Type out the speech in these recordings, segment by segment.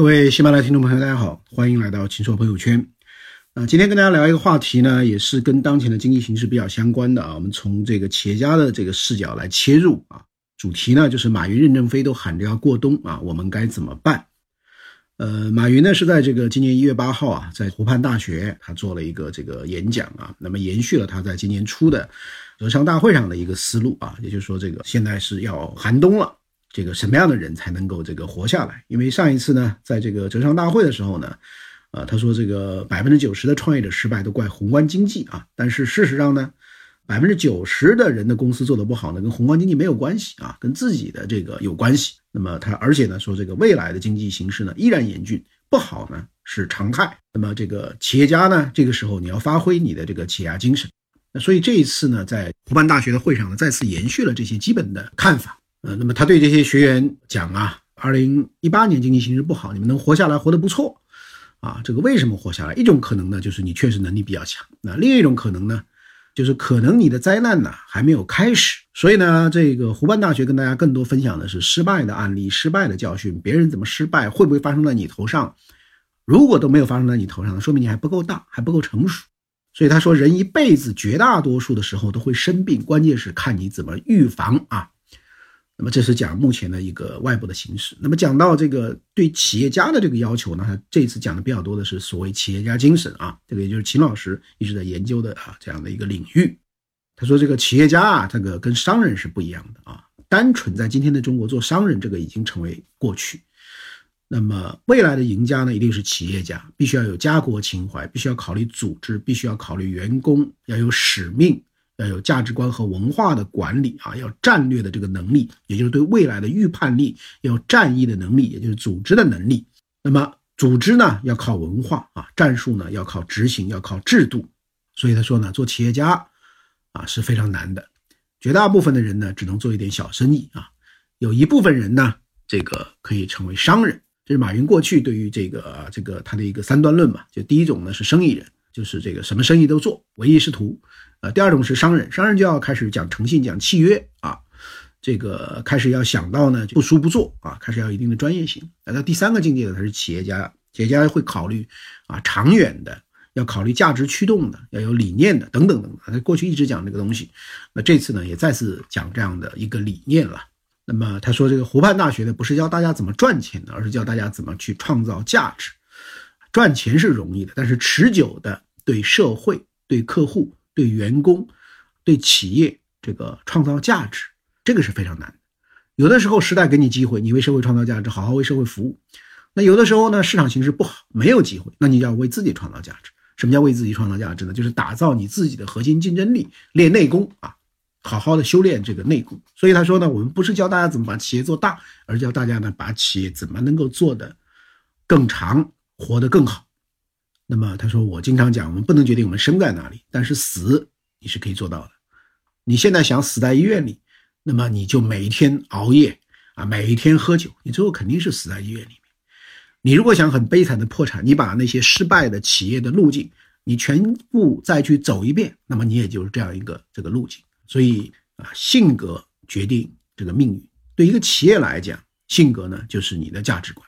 各位喜马拉雅听众朋友，大家好，欢迎来到秦说朋友圈。啊，今天跟大家聊一个话题呢，也是跟当前的经济形势比较相关的啊。我们从这个企业家的这个视角来切入啊。主题呢就是马云、任正非都喊着要过冬啊，我们该怎么办？呃，马云呢是在这个今年一月八号啊，在湖畔大学他做了一个这个演讲啊，那么延续了他在今年初的浙商大会上的一个思路啊，也就是说这个现在是要寒冬了。这个什么样的人才能够这个活下来？因为上一次呢，在这个浙商大会的时候呢，呃，他说这个百分之九十的创业者失败都怪宏观经济啊。但是事实上呢，百分之九十的人的公司做的不好呢，跟宏观经济没有关系啊，跟自己的这个有关系。那么他而且呢说这个未来的经济形势呢依然严峻，不好呢是常态。那么这个企业家呢，这个时候你要发挥你的这个企业家精神。那所以这一次呢，在湖畔大学的会上呢，再次延续了这些基本的看法。呃，那么他对这些学员讲啊，二零一八年经济形势不好，你们能活下来，活得不错，啊，这个为什么活下来？一种可能呢，就是你确实能力比较强；那另一种可能呢，就是可能你的灾难呢还没有开始。所以呢，这个湖畔大学跟大家更多分享的是失败的案例、失败的教训，别人怎么失败，会不会发生在你头上？如果都没有发生在你头上，说明你还不够大，还不够成熟。所以他说，人一辈子绝大多数的时候都会生病，关键是看你怎么预防啊。那么这是讲目前的一个外部的形势。那么讲到这个对企业家的这个要求呢，他这次讲的比较多的是所谓企业家精神啊，这个也就是秦老师一直在研究的啊这样的一个领域。他说这个企业家啊，这个跟商人是不一样的啊，单纯在今天的中国做商人这个已经成为过去。那么未来的赢家呢，一定是企业家，必须要有家国情怀，必须要考虑组织，必须要考虑员工，要有使命。要有价值观和文化的管理啊，要战略的这个能力，也就是对未来的预判力，要战役的能力，也就是组织的能力。那么组织呢，要靠文化啊，战术呢要靠执行，要靠制度。所以他说呢，做企业家啊是非常难的。绝大部分的人呢，只能做一点小生意啊。有一部分人呢，这个可以成为商人。这是马云过去对于这个这个他的一个三段论嘛。就第一种呢是生意人，就是这个什么生意都做，唯利是图。呃，第二种是商人，商人就要开始讲诚信、讲契约啊，这个开始要想到呢，不输不做啊，开始要一定的专业性。那第三个境界呢，他是企业家，企业家会考虑啊长远的，要考虑价值驱动的，要有理念的等等等等。他过去一直讲这个东西，那这次呢也再次讲这样的一个理念了。那么他说这个湖畔大学呢，不是教大家怎么赚钱的，而是教大家怎么去创造价值。赚钱是容易的，但是持久的对社会、对客户。对员工、对企业这个创造价值，这个是非常难的。有的时候时代给你机会，你为社会创造价值，好好为社会服务。那有的时候呢，市场形势不好，没有机会，那你要为自己创造价值。什么叫为自己创造价值呢？就是打造你自己的核心竞争力，练内功啊，好好的修炼这个内功。所以他说呢，我们不是教大家怎么把企业做大，而教大家呢，把企业怎么能够做得更长，活得更好。那么他说，我经常讲，我们不能决定我们生在哪里，但是死你是可以做到的。你现在想死在医院里，那么你就每一天熬夜啊，每一天喝酒，你最后肯定是死在医院里面。你如果想很悲惨的破产，你把那些失败的企业的路径，你全部再去走一遍，那么你也就是这样一个这个路径。所以啊，性格决定这个命运。对一个企业来讲，性格呢就是你的价值观。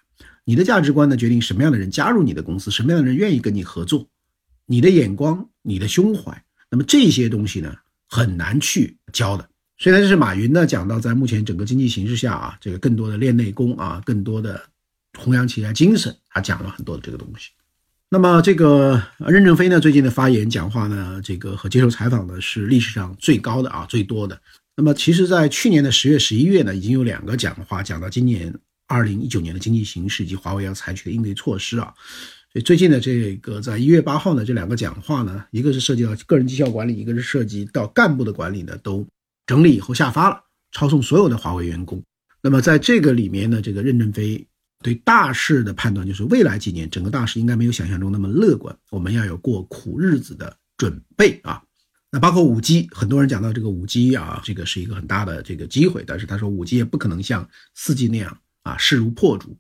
你的价值观呢，决定什么样的人加入你的公司，什么样的人愿意跟你合作。你的眼光，你的胸怀，那么这些东西呢，很难去教的。所以呢，这是马云呢讲到，在目前整个经济形势下啊，这个更多的练内功啊，更多的弘扬企业家精神，他讲了很多的这个东西。那么这个任正非呢，最近的发言讲话呢，这个和接受采访呢是历史上最高的啊，最多的。那么其实，在去年的十月、十一月呢，已经有两个讲话讲到今年。二零一九年的经济形势以及华为要采取的应对措施啊，所以最近的这个在一月八号呢，这两个讲话呢，一个是涉及到个人绩效管理，一个是涉及到干部的管理呢，都整理以后下发了，抄送所有的华为员工。那么在这个里面呢，这个任正非对大势的判断就是，未来几年整个大势应该没有想象中那么乐观，我们要有过苦日子的准备啊。那包括五 G，很多人讲到这个五 G 啊，这个是一个很大的这个机会，但是他说五 G 也不可能像四 G 那样。啊，势如破竹，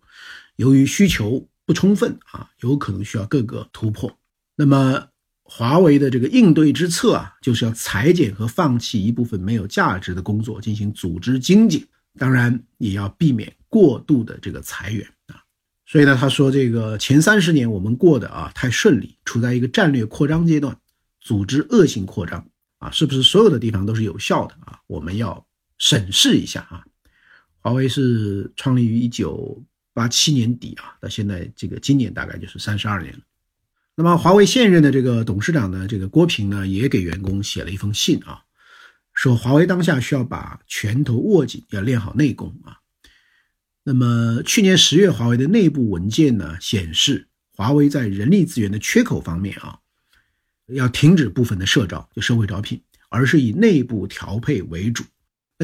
由于需求不充分啊，有可能需要各个突破。那么，华为的这个应对之策啊，就是要裁减和放弃一部分没有价值的工作，进行组织精简。当然，也要避免过度的这个裁员啊。所以呢，他说这个前三十年我们过得啊太顺利，处在一个战略扩张阶段，组织恶性扩张啊，是不是所有的地方都是有效的啊？我们要审视一下啊。华为是创立于一九八七年底啊，到现在这个今年大概就是三十二年了。那么华为现任的这个董事长呢，这个郭平呢，也给员工写了一封信啊，说华为当下需要把拳头握紧，要练好内功啊。那么去年十月，华为的内部文件呢显示，华为在人力资源的缺口方面啊，要停止部分的社招，就社会招聘，而是以内部调配为主。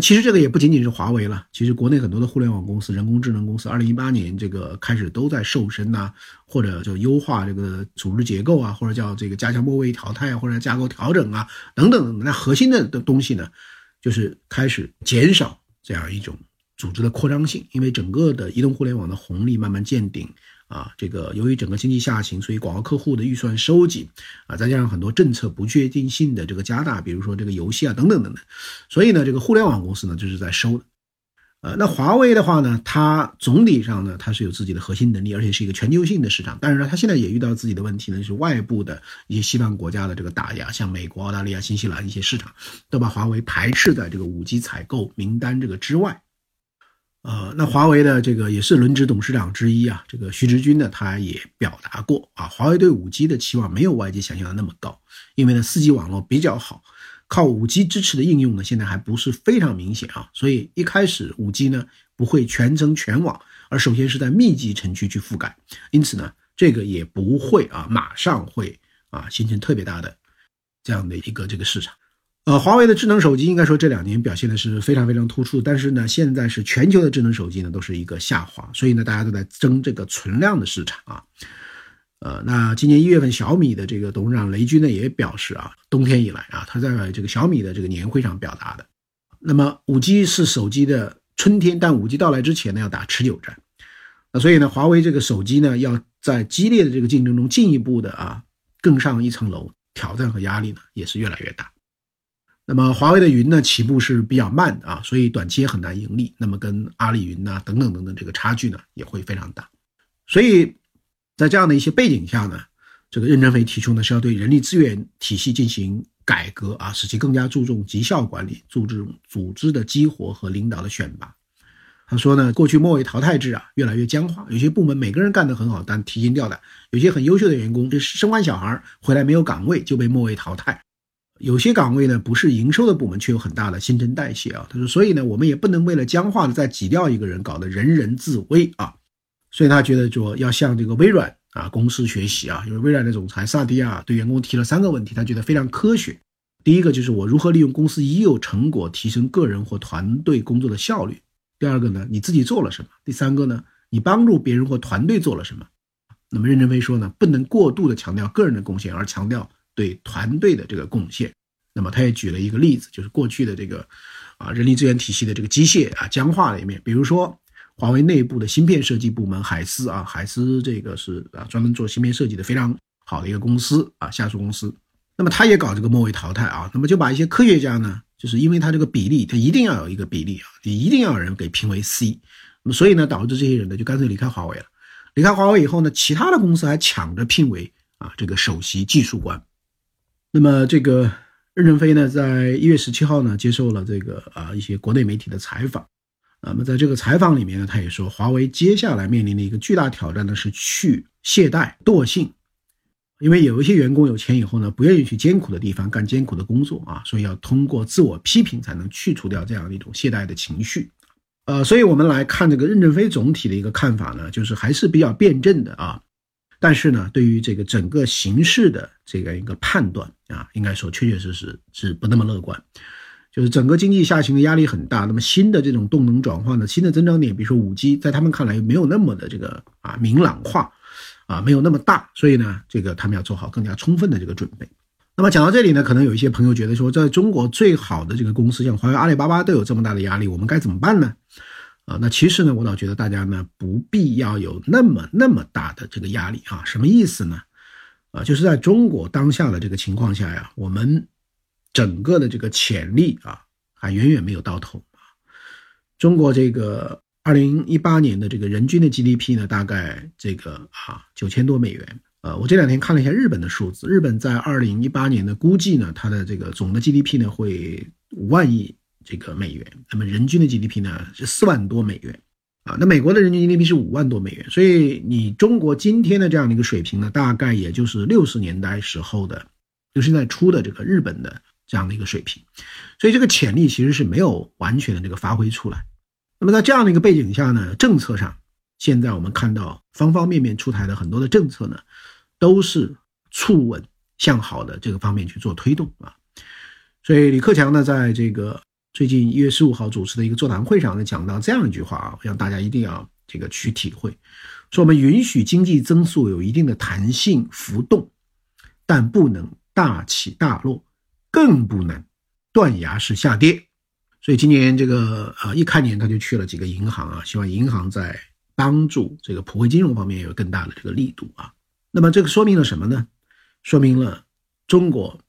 其实这个也不仅仅是华为了，其实国内很多的互联网公司、人工智能公司，二零一八年这个开始都在瘦身呐，或者就优化这个组织结构啊，或者叫这个加强末位淘汰啊，或者架构调整啊，等等。那核心的的东西呢，就是开始减少这样一种。组织的扩张性，因为整个的移动互联网的红利慢慢见顶啊，这个由于整个经济下行，所以广告客户的预算收紧啊，再加上很多政策不确定性的这个加大，比如说这个游戏啊等等等等，所以呢，这个互联网公司呢就是在收的。呃，那华为的话呢，它总体上呢它是有自己的核心能力，而且是一个全球性的市场，但是呢，它现在也遇到自己的问题呢，就是外部的一些西方国家的这个打压，像美国、澳大利亚、新西兰一些市场都把华为排斥在这个五 G 采购名单这个之外。呃，那华为的这个也是轮值董事长之一啊，这个徐直军呢，他也表达过啊，华为对五 G 的期望没有外界想象的那么高，因为呢，四 G 网络比较好，靠五 G 支持的应用呢，现在还不是非常明显啊，所以一开始五 G 呢不会全程全网，而首先是在密集城区去覆盖，因此呢，这个也不会啊马上会啊形成特别大的这样的一个这个市场。呃，华为的智能手机应该说这两年表现的是非常非常突出，但是呢，现在是全球的智能手机呢都是一个下滑，所以呢，大家都在争这个存量的市场啊。呃，那今年一月份，小米的这个董事长雷军呢也表示啊，冬天以来啊，他在这个小米的这个年会上表达的，那么五 G 是手机的春天，但五 G 到来之前呢要打持久战，那所以呢，华为这个手机呢要在激烈的这个竞争中进一步的啊更上一层楼，挑战和压力呢也是越来越大。那么华为的云呢起步是比较慢的啊，所以短期也很难盈利。那么跟阿里云呐等等等等这个差距呢也会非常大。所以在这样的一些背景下呢，这个任正非提出呢是要对人力资源体系进行改革啊，使其更加注重绩效管理、注重组织的激活和领导的选拔。他说呢，过去末位淘汰制啊越来越僵化，有些部门每个人干得很好，但提心吊胆；有些很优秀的员工，这生完小孩回来没有岗位就被末位淘汰。有些岗位呢不是营收的部门，却有很大的新陈代谢啊。他说，所以呢，我们也不能为了僵化的再挤掉一个人，搞得人人自危啊。所以他觉得说要向这个微软啊公司学习啊，因为微软的总裁萨蒂亚对员工提了三个问题，他觉得非常科学。第一个就是我如何利用公司已有成果提升个人或团队工作的效率。第二个呢，你自己做了什么？第三个呢，你帮助别人或团队做了什么？那么任正非说呢，不能过度的强调个人的贡献，而强调。对团队的这个贡献，那么他也举了一个例子，就是过去的这个啊人力资源体系的这个机械啊僵化的一面，比如说华为内部的芯片设计部门海思啊，海思这个是啊专门做芯片设计的非常好的一个公司啊下属公司，那么他也搞这个末位淘汰啊，那么就把一些科学家呢，就是因为他这个比例，他一定要有一个比例啊，你一定要有人给评为 C，那么所以呢导致这些人呢就干脆离开华为了，离开华为以后呢，其他的公司还抢着聘为啊这个首席技术官。那么，这个任正非呢，在一月十七号呢，接受了这个啊一些国内媒体的采访。那么，在这个采访里面呢，他也说，华为接下来面临的一个巨大挑战呢，是去懈怠惰性，因为有一些员工有钱以后呢，不愿意去艰苦的地方干艰苦的工作啊，所以要通过自我批评才能去除掉这样的一种懈怠的情绪。呃，所以我们来看这个任正非总体的一个看法呢，就是还是比较辩证的啊。但是呢，对于这个整个形势的这个一个判断啊，应该说确确实实是不那么乐观。就是整个经济下行的压力很大，那么新的这种动能转换的新的增长点，比如说五 G，在他们看来没有那么的这个啊明朗化，啊没有那么大，所以呢，这个他们要做好更加充分的这个准备。那么讲到这里呢，可能有一些朋友觉得说，在中国最好的这个公司，像华为、阿里巴巴都有这么大的压力，我们该怎么办呢？啊，那其实呢，我倒觉得大家呢不必要有那么那么大的这个压力啊。什么意思呢？啊，就是在中国当下的这个情况下呀，我们整个的这个潜力啊，还远远没有到头啊。中国这个二零一八年的这个人均的 GDP 呢，大概这个啊九千多美元。呃，我这两天看了一下日本的数字，日本在二零一八年的估计呢，它的这个总的 GDP 呢会五万亿这个美元，那么人均的 GDP 呢是四万多美元，啊，那美国的人均 GDP 是五万多美元，所以你中国今天的这样的一个水平呢，大概也就是六十年代时候的，六十年代初的这个日本的这样的一个水平，所以这个潜力其实是没有完全的这个发挥出来。那么在这样的一个背景下呢，政策上。现在我们看到方方面面出台的很多的政策呢，都是促稳向好的这个方面去做推动啊。所以李克强呢，在这个最近一月十五号主持的一个座谈会上呢，讲到这样一句话啊，让大家一定要这个去体会：说我们允许经济增速有一定的弹性浮动，但不能大起大落，更不能断崖式下跌。所以今年这个呃一开年他就去了几个银行啊，希望银行在。帮助这个普惠金融方面有更大的这个力度啊，那么这个说明了什么呢？说明了中国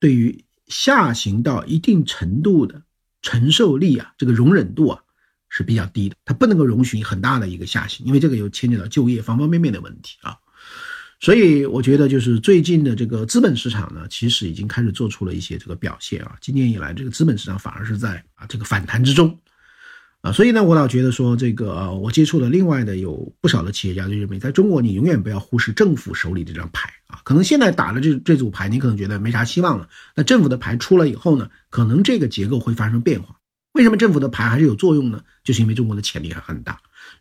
对于下行到一定程度的承受力啊，这个容忍度啊是比较低的，它不能够容许很大的一个下行，因为这个又牵扯到就业方方面面的问题啊。所以我觉得就是最近的这个资本市场呢，其实已经开始做出了一些这个表现啊。今年以来，这个资本市场反而是在啊这个反弹之中。啊，所以呢，我倒觉得说这个，我接触了另外的有不少的企业家就认为，在中国你永远不要忽视政府手里这张牌啊。可能现在打了这这组牌，你可能觉得没啥希望了。那政府的牌出了以后呢，可能这个结构会发生变化。为什么政府的牌还是有作用呢？就是因为中国的潜力还很大，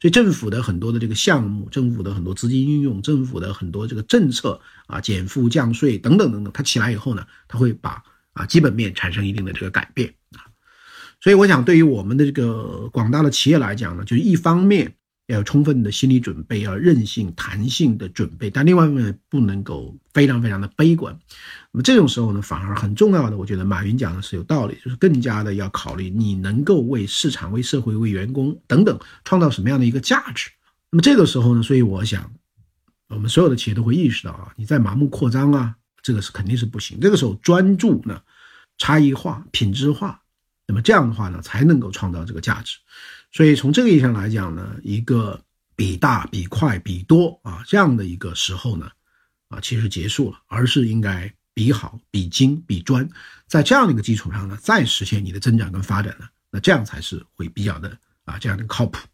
所以政府的很多的这个项目，政府的很多资金运用，政府的很多这个政策啊，减负降税等等等等，它起来以后呢，它会把啊基本面产生一定的这个改变啊。所以，我想，对于我们的这个广大的企业来讲呢，就是一方面要有充分的心理准备，要韧性、弹性的准备；但另外一方面，不能够非常非常的悲观。那么这种时候呢，反而很重要的，我觉得马云讲的是有道理，就是更加的要考虑你能够为市场、为社会、为员工等等创造什么样的一个价值。那么这个时候呢，所以我想，我们所有的企业都会意识到啊，你在盲目扩张啊，这个是肯定是不行。这个时候专注呢，差异化、品质化。那么这样的话呢，才能够创造这个价值。所以从这个意义上来讲呢，一个比大、比快、比多啊这样的一个时候呢，啊其实结束了，而是应该比好、比精、比专，在这样的一个基础上呢，再实现你的增长跟发展呢，那这样才是会比较的啊这样的靠谱。